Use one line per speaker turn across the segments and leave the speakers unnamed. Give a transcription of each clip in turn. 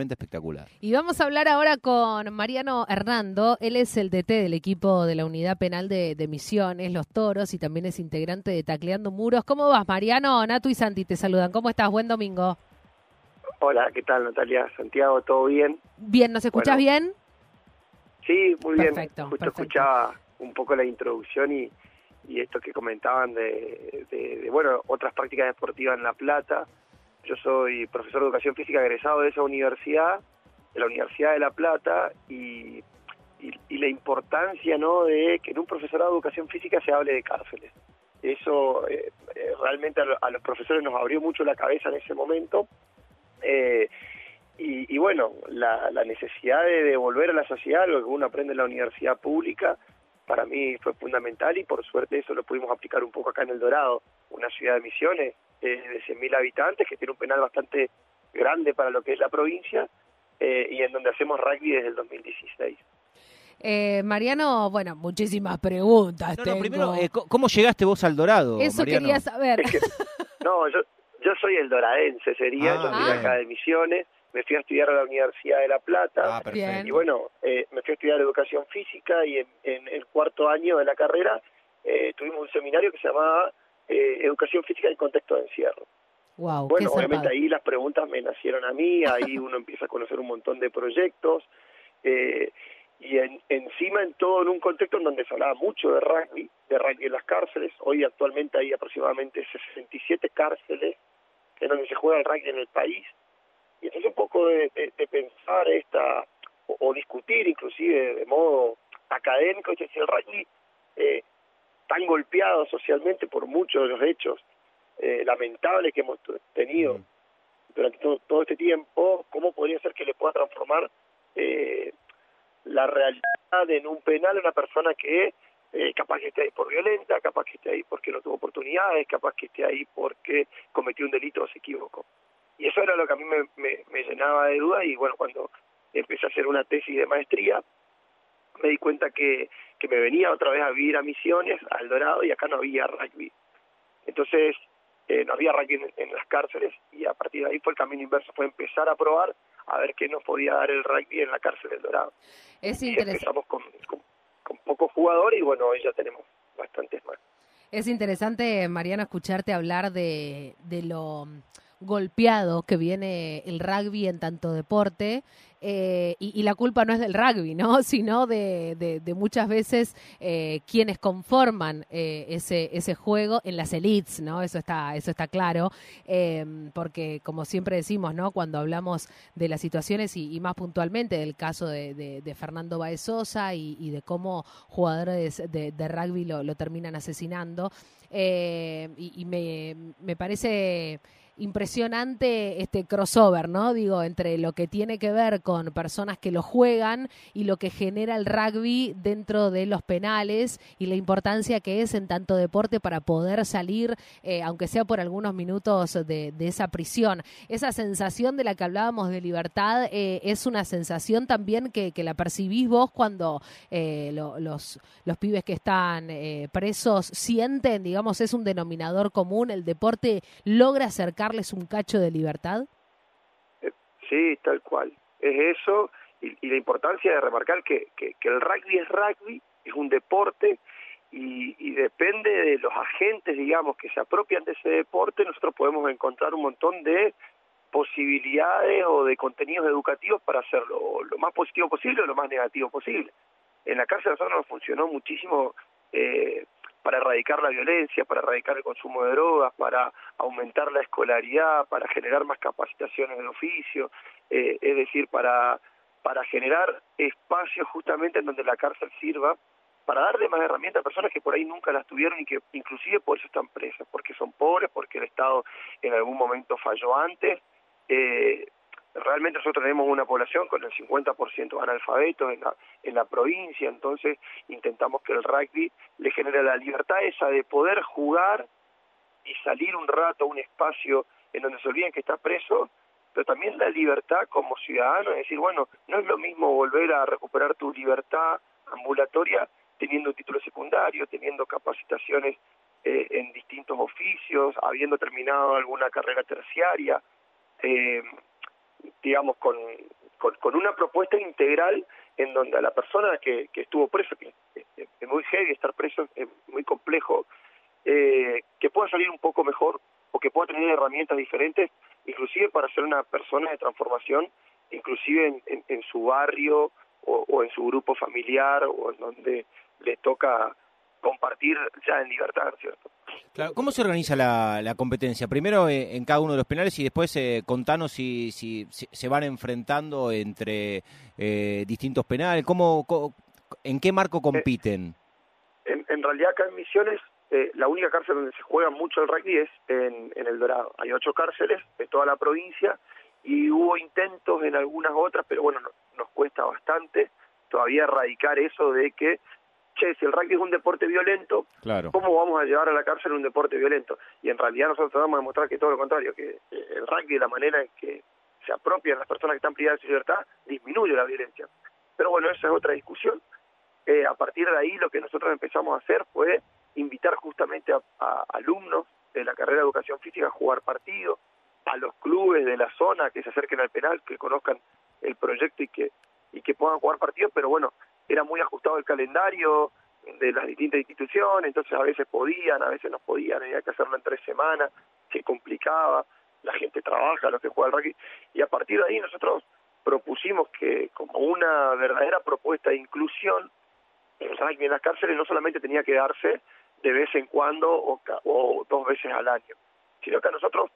realmente espectacular.
Y vamos a hablar ahora con Mariano Hernando. Él es el DT del equipo de la Unidad Penal de, Misiones, Los Toros, y también es integrante de Tacleando Muros. ¿Cómo vas, Mariano? Nato y Santi te saludan. ¿Cómo estás? Buen domingo.
Hola, ¿qué tal, Natalia? Santiago, ¿todo bien?
Bien, ¿nos escuchas bien?
Sí, muy bien. Justo escuchaba un poco la introducción y, y esto que comentaban de, de, bueno, otras prácticas deportivas en La Plata. Yo soy profesor de educación física egresado de esa universidad, de la Universidad de La Plata, y, y, la importancia ¿no? de que en un profesorado de educación física se hable de cárceles. Eso eh, eh, realmente a, los profesores nos abrió mucho la cabeza en ese momento. Eh, y, y, bueno, la, la necesidad de devolver a la sociedad lo que uno aprende en la universidad pública, para mí fue fundamental y por suerte eso lo pudimos aplicar un poco acá en El Dorado, una ciudad de Misiones eh, de 100.000 habitantes que tiene un penal bastante grande para lo que es la provincia eh, y en donde hacemos rugby desde el 2016.
Eh, Mariano, bueno, muchísimas preguntas.
No, primero, eh, ¿cómo llegaste vos al Dorado?
Eso quería saber.
no, yo, yo soy el doradense, sería, yo soy acá de Misiones me fui a estudiar a la Universidad de La Plata.
Ah,
y bueno, eh, me fui a estudiar educación física y en, el cuarto año de la carrera eh, tuvimos un seminario que se llamaba eh, Educación Física en Contexto de Encierro.
Wow,
bueno, obviamente ahí las preguntas me nacieron a mí, ahí uno empieza a conocer un montón de proyectos y encima en todo en un contexto en donde se hablaba mucho de rugby, de rugby en las cárceles, hoy actualmente hay aproximadamente 67 cárceles en donde se juega el rugby en el país y entonces un poco de, pensar esta, o, discutir inclusive de modo académico, es el rugby eh, tan golpeado socialmente por muchos de los hechos eh, lamentables que hemos tenido mm. durante todo, este tiempo, ¿cómo podría ser que le pueda transformar eh, la realidad en un penal a una persona que eh, capaz que esté ahí por violenta, capaz que esté ahí porque no tuvo oportunidades, capaz que esté ahí porque cometió un delito o se equivocó? Y eso era lo que a mí me, me, llenaba de dudas y bueno, cuando empecé a hacer una tesis de maestría, me di cuenta que, que me venía otra vez a vivir a Misiones, al Dorado, y acá no había rugby. Entonces, eh, no había rugby en, las cárceles y a partir de ahí fue el camino inverso, fue empezar a probar a ver qué nos podía dar el rugby en la cárcel del Dorado.
Es
interesante. Empezamos con, con, con pocos jugadores y bueno, hoy ya tenemos bastantes más.
Es interesante, Mariano, escucharte hablar de, de lo golpeado que viene el rugby en tanto deporte eh, y, la culpa no es del rugby, ¿no? Sino de, de, muchas veces eh, quienes conforman eh, ese, ese juego en las elites, ¿no? Eso está, eso está claro, porque como siempre decimos, ¿no? Cuando hablamos de las situaciones y, más puntualmente del caso de, Fernando Baezosa y, y, de cómo jugadores de, rugby lo, lo, terminan asesinando, y, me, me parece impresionante este crossover, ¿no? Digo, entre lo que tiene que ver con personas que lo juegan y lo que genera el rugby dentro de los penales y la importancia que es en tanto deporte para poder salir, eh, aunque sea por algunos minutos, de, esa prisión. Esa sensación de la que hablábamos de libertad eh, es una sensación también que, la percibís vos cuando eh, los, los pibes que están presos sienten, digamos, es un denominador común, el deporte logra acercar un cacho de libertad?
Sí, tal cual. Es eso y, la importancia de remarcar que, que, el rugby es rugby, es un deporte y, y, depende de los agentes, digamos, que se apropian de ese deporte, nosotros podemos encontrar un montón de posibilidades o de contenidos educativos para hacerlo lo más positivo posible o lo más negativo posible. En la cárcel nosotros nos funcionó muchísimo eh, para erradicar la violencia, para erradicar el consumo de drogas, para aumentar la escolaridad, para generar más capacitaciones de oficio, eh, es decir, para, para generar espacios justamente en donde la cárcel sirva para darle más herramientas a personas que por ahí nunca las tuvieron y que inclusive por eso están presas, porque son pobres, porque el Estado en algún momento falló antes, eh, realmente nosotros tenemos una población con el 50% analfabetos en la, en la provincia, entonces intentamos que el rugby le genere la libertad esa de poder jugar y salir un rato a un espacio en donde se olviden que está preso, pero también la libertad como ciudadano, es decir, bueno, no es lo mismo volver a recuperar tu libertad ambulatoria teniendo un título secundario, teniendo capacitaciones eh, en distintos oficios, habiendo terminado alguna carrera terciaria, eh, digamos, con, con, una propuesta integral en donde a la persona que, que estuvo preso, que es muy heavy estar preso, es muy complejo, eh, que pueda salir un poco mejor o que pueda tener herramientas diferentes, inclusive para ser una persona de transformación, inclusive en, en, su barrio o, o, en su grupo familiar o en donde le toca compartir ya en libertad, ¿cierto?
Claro, ¿cómo se organiza la, la competencia? Primero eh, en cada uno de los penales y después eh, contanos si, si, se van enfrentando entre eh, distintos penales. ¿Cómo, ¿En qué marco compiten?
En, en, realidad acá en Misiones la única cárcel donde se juega mucho el rugby es en, en El Dorado. Hay ocho cárceles de toda la provincia y hubo intentos en algunas otras, pero bueno, nos cuesta bastante todavía erradicar eso de que che, si el rugby es un deporte violento, ¿cómo vamos a llevar a la cárcel un deporte violento? Y en realidad nosotros tratamos de demostrar que todo lo contrario, que eh, el rugby, la manera en que se apropian las personas que están privadas de su libertad, disminuye la violencia. Pero bueno, esa es otra discusión. Eh, a partir de ahí lo que nosotros empezamos a hacer fue invitar justamente a, alumnos de la carrera de educación física a jugar partidos, a los clubes de la zona que se acerquen al penal, que conozcan el proyecto y que y que puedan jugar partidos, pero bueno, era muy ajustado el calendario de las distintas instituciones, entonces a veces podían, a veces no podían, había que hacerlo en tres semanas, se complicaba, la gente trabaja, los que juega el rugby, y a partir de ahí nosotros propusimos que como una verdadera propuesta de inclusión, el rugby en las cárceles no solamente tenía que darse de vez en cuando o, o dos veces al año, sino que a nosotros,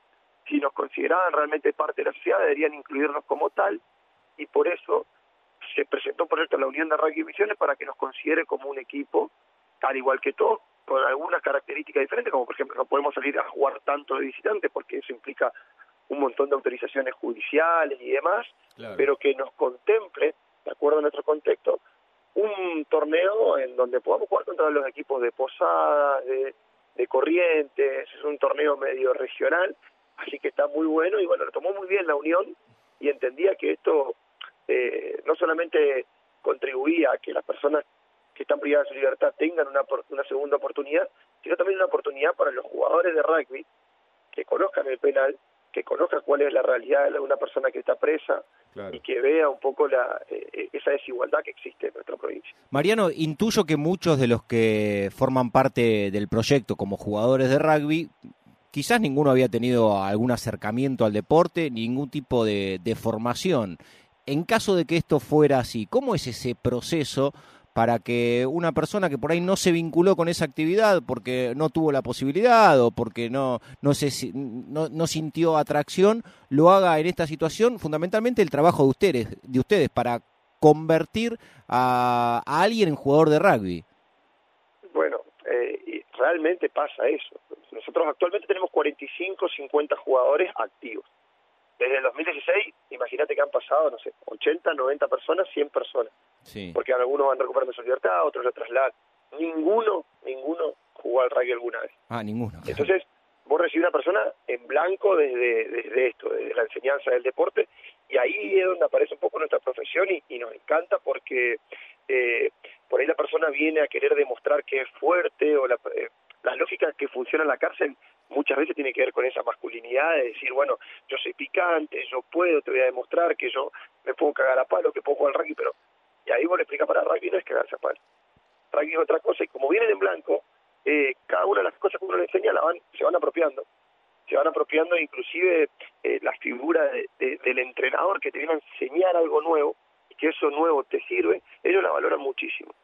si nos consideraban realmente parte de la sociedad, deberían incluirnos como tal, y por eso se presentó proyecto en la Unión de Rugby Misiones para que nos considere como un equipo, al igual que todos, con algunas características diferentes, como por ejemplo no podemos salir a jugar tanto de visitantes porque eso implica un montón de autorizaciones judiciales y demás, pero que nos contemple, de acuerdo a nuestro contexto, un torneo en donde podamos jugar contra los equipos de Posadas, de, de Corrientes, es un torneo medio regional, así que está muy bueno y bueno, lo tomó muy bien la Unión y entendía que esto eh, no solamente contribuía a que las personas que están privadas de su libertad tengan una, una segunda oportunidad, sino también una oportunidad para los jugadores de rugby que conozcan el penal, que conozcan cuál es la realidad de una persona que está presa y que vea un poco la, eh, esa desigualdad que existe en nuestra provincia.
Mariano, intuyo que muchos de los que forman parte del proyecto como jugadores de rugby quizás ninguno había tenido algún acercamiento al deporte, ningún tipo de, de formación. En caso de que esto fuera así, ¿cómo es ese proceso para que una persona que por ahí no se vinculó con esa actividad porque no tuvo la posibilidad o porque no, no, se, no, sintió atracción, lo haga en esta situación? Fundamentalmente el trabajo de ustedes, de ustedes para convertir a, alguien en jugador de rugby.
Bueno, eh, realmente pasa eso. Nosotros actualmente tenemos 45, 50 jugadores activos. Desde el 2016, imagínate que han pasado, no sé, 80, 90 personas, 100 personas. Sí. Porque algunos van recuperando su libertad, otros lo trasladan. Ninguno, ninguno jugó al rugby alguna vez.
Ah, ninguno.
Entonces, vos recibís una persona en blanco desde, desde esto, desde la enseñanza del deporte, y ahí es donde aparece un poco nuestra profesión y, y nos encanta porque eh, por ahí la persona viene a querer demostrar que es fuerte o la, eh, las lógicas que funcionan en la cárcel muchas veces tiene que ver con esa masculinidad de decir, bueno, yo soy picante, yo puedo, te voy a demostrar que yo me puedo cagar a palo, que puedo jugar al rugby, pero... Y ahí vos le explicas para rugby no es cagarse a palo. Rugby es otra cosa y como vienen en blanco, eh, cada una de las cosas que uno le enseña la van, se van apropiando. Se van apropiando inclusive eh, la figura del entrenador que te viene a enseñar algo nuevo y que eso nuevo te sirve, ellos la valoran muchísimo.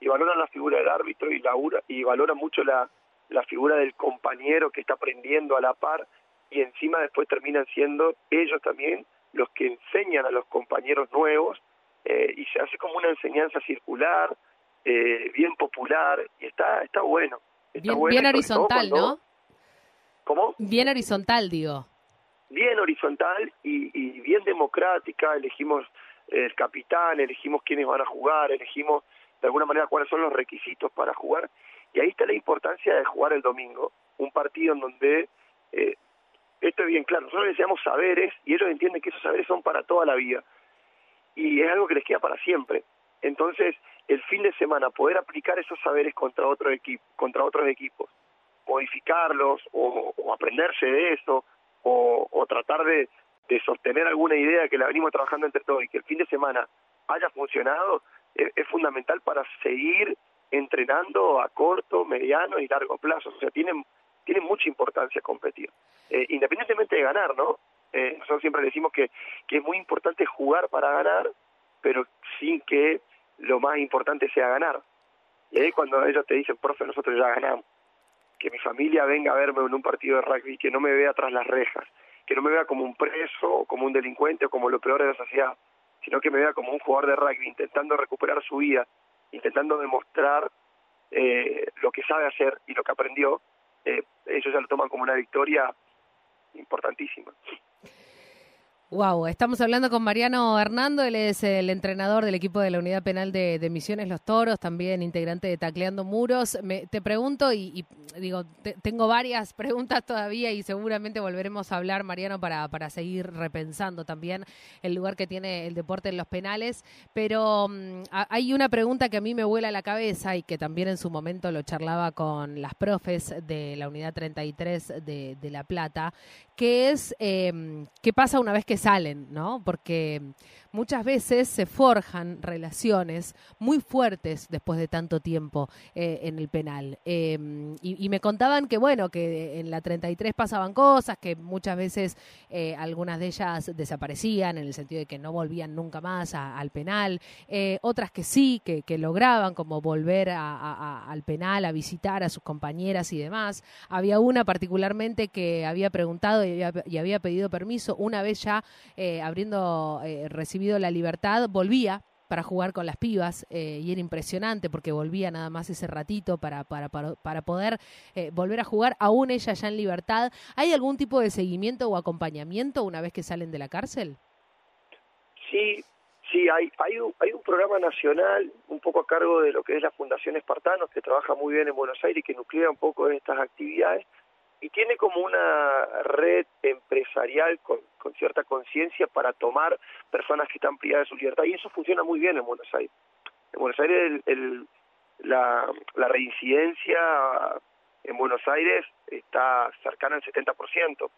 Y valoran la figura del árbitro y, la, y valoran mucho la, la figura del compañero que está aprendiendo a la par y encima después terminan siendo ellos también los que enseñan a los compañeros nuevos eh, y se hace como una enseñanza circular, eh, bien popular y está está bueno.
bien, horizontal, ¿no?
¿Cómo?
Bien horizontal, digo.
Bien horizontal y, y bien democrática, elegimos el capitán, elegimos quiénes van a jugar, elegimos de alguna manera cuáles son los requisitos para jugar y ahí está la importancia de jugar el domingo, un partido en donde, eh, esto es bien claro, nosotros les saberes y ellos entienden que esos saberes son para toda la vida. Y es algo que les queda para siempre. Entonces, el fin de semana, poder aplicar esos saberes contra, otro equipo, contra otros equipos, modificarlos o, aprenderse de eso, o, tratar de, de sostener alguna idea que la venimos trabajando entre todos y que el fin de semana haya funcionado, es, fundamental para seguir entrenando a corto, mediano y largo plazo. O sea, tiene, tiene mucha importancia competir, eh, independientemente de ganar, ¿no? Eh, nosotros siempre decimos que, que es muy importante jugar para ganar, pero sin que lo más importante sea ganar. Y ahí cuando ellos te dicen, profe, nosotros ya ganamos, que mi familia venga a verme en un partido de rugby, que no me vea tras las rejas, que no me vea como un preso, como un delincuente, o como lo peor de la sociedad, sino que me vea como un jugador de rugby intentando recuperar su vida, intentando demostrar eh, lo que sabe hacer y lo que aprendió, eh, ellos ya lo toman como una victoria importantísima.
Wow, estamos hablando con Mariano Hernando, él es el entrenador del equipo de la Unidad Penal de, Misiones Los Toros, también integrante de Tacleando Muros. Me, te pregunto, y, digo, tengo varias preguntas todavía y seguramente volveremos a hablar, Mariano, para, para seguir repensando también el lugar que tiene el deporte en los penales, pero mm, hay una pregunta que a mí me vuela la cabeza y que también en su momento lo charlaba con las profes de la Unidad 33 de, de La Plata, que es, em, ¿qué pasa una vez que salen, ¿no? Porque muchas veces se forjan relaciones muy fuertes después de tanto tiempo eh, en el penal. Em, y, me contaban que, bueno, que en la 33 pasaban cosas, que muchas veces eh, algunas de ellas desaparecían en el sentido de que no volvían nunca más al penal, eh, otras que sí, que, lograban como volver al penal, a visitar a sus compañeras y demás. Había una particularmente que había preguntado y había, pedido permiso una vez ya habiendo recibido la libertad, volvía para jugar con las pibas eh, y era impresionante porque volvía nada más ese ratito para, para, para, poder eh, volver a jugar, aún ella ya en libertad. ¿Hay algún tipo de seguimiento o acompañamiento una vez que salen de la cárcel?
Sí, sí, hay, hay, un, hay un programa nacional un poco a cargo de lo que es la Fundación Espartanos que trabaja muy bien en Buenos Aires y que nuclea un poco estas actividades y tiene como una red empresarial con, cierta conciencia para tomar personas que están privadas de su libertad y eso funciona muy bien en Buenos Aires. En Buenos Aires el, la, la reincidencia en Buenos Aires está cercana al 70%.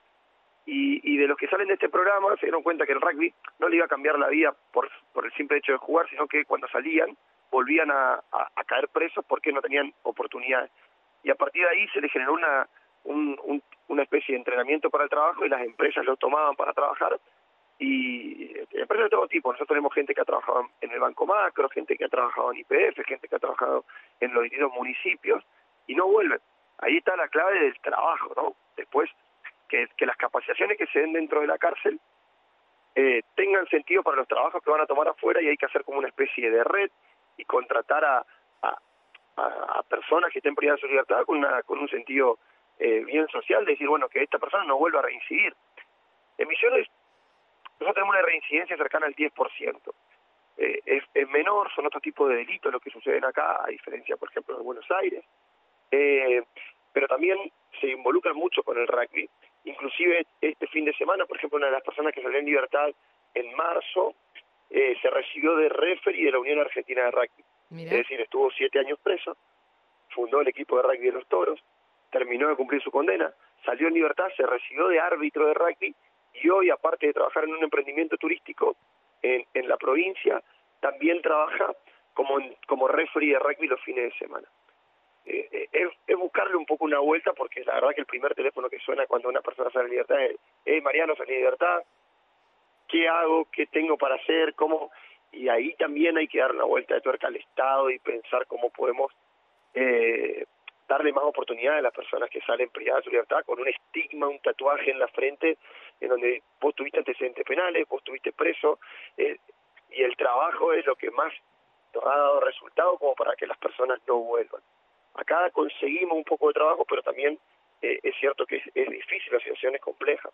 Y, y de los que salen de este programa se dieron cuenta que el rugby no le iba a cambiar la vida por, por el simple hecho de jugar, sino que cuando salían volvían a, a caer presos porque no tenían oportunidades. Y a partir de ahí se les generó una, un, una especie de entrenamiento para el trabajo y las empresas lo tomaban para trabajar y empresas de todo tipo. Nosotros tenemos gente que ha trabajado en el Banco Macro, gente que ha trabajado en IPF, gente que ha trabajado en los distintos municipios y no vuelven. Ahí está la clave del trabajo, ¿no? Después, que, que las capacitaciones que se den dentro de la cárcel eh, tengan sentido para los trabajos que van a tomar afuera y hay que hacer como una especie de red y contratar a, a, a personas que estén privadas de su libertad con, una, con un sentido eh, bien social, decir, bueno, que esta persona no vuelva a reincidir. En Misiones, nosotros tenemos una reincidencia cercana al 10%. Eh, es, es, menor, son otro tipo de delitos los que suceden acá, a diferencia, por ejemplo, de Buenos Aires. Eh, pero también se involucran mucho con el rugby. Inclusive este fin de semana, por ejemplo, una de las personas que salió en libertad en marzo eh, se recibió de referee de la Unión Argentina de Rugby. Es decir, estuvo siete años preso, fundó el equipo de rugby de los Toros, terminó de cumplir su condena, salió en libertad, se recibió de árbitro de rugby y hoy, aparte de trabajar en un emprendimiento turístico en, en la provincia, también trabaja como, como referee de rugby los fines de semana. Eh, eh, es, buscarle un poco una vuelta porque la verdad que el primer teléfono que suena cuando una persona sale en libertad es, hey Mariano, salí en libertad, ¿qué hago? ¿Qué tengo para hacer? ¿Cómo? Y ahí también hay que dar una vuelta de tuerca al Estado y pensar cómo podemos eh, darle más oportunidades a las personas que salen privadas de su libertad con un estigma, un tatuaje en la frente, en donde vos tuviste antecedentes penales, vos tuviste preso, eh, y el trabajo es lo que más nos ha dado resultado como para que las personas no vuelvan. Acá conseguimos un poco de trabajo, pero también eh, es cierto que es difícil, la situación es compleja.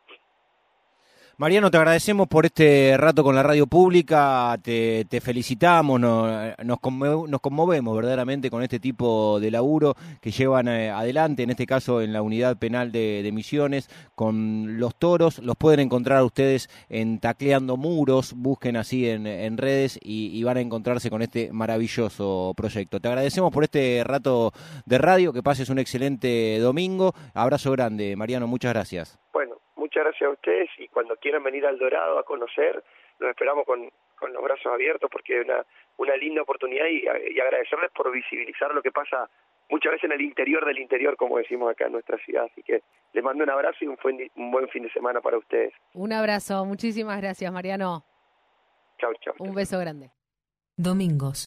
Mariano, te agradecemos por este rato con la radio pública, te, felicitamos, nos, nos, conmovemos verdaderamente con este tipo de laburo que llevan eh, adelante, en este caso en la unidad penal de, Misiones, con los toros. Los pueden encontrar ustedes en Tacleando Muros, busquen así en, redes y, van a encontrarse con este maravilloso proyecto. Te agradecemos por este rato de radio, que pases un excelente domingo. Abrazo grande, Mariano, muchas gracias.
Muchas gracias a ustedes y cuando quieran venir al Dorado a conocer, los esperamos con, con los brazos abiertos porque es una, una linda oportunidad y, y agradecerles por visibilizar lo que pasa muchas veces en el interior del interior, como decimos acá en nuestra ciudad. Así que les mando un abrazo y un, un buen fin de semana para ustedes.
Un abrazo, muchísimas gracias, Mariano.
Chao, chao.
Un beso grande.
Domingos.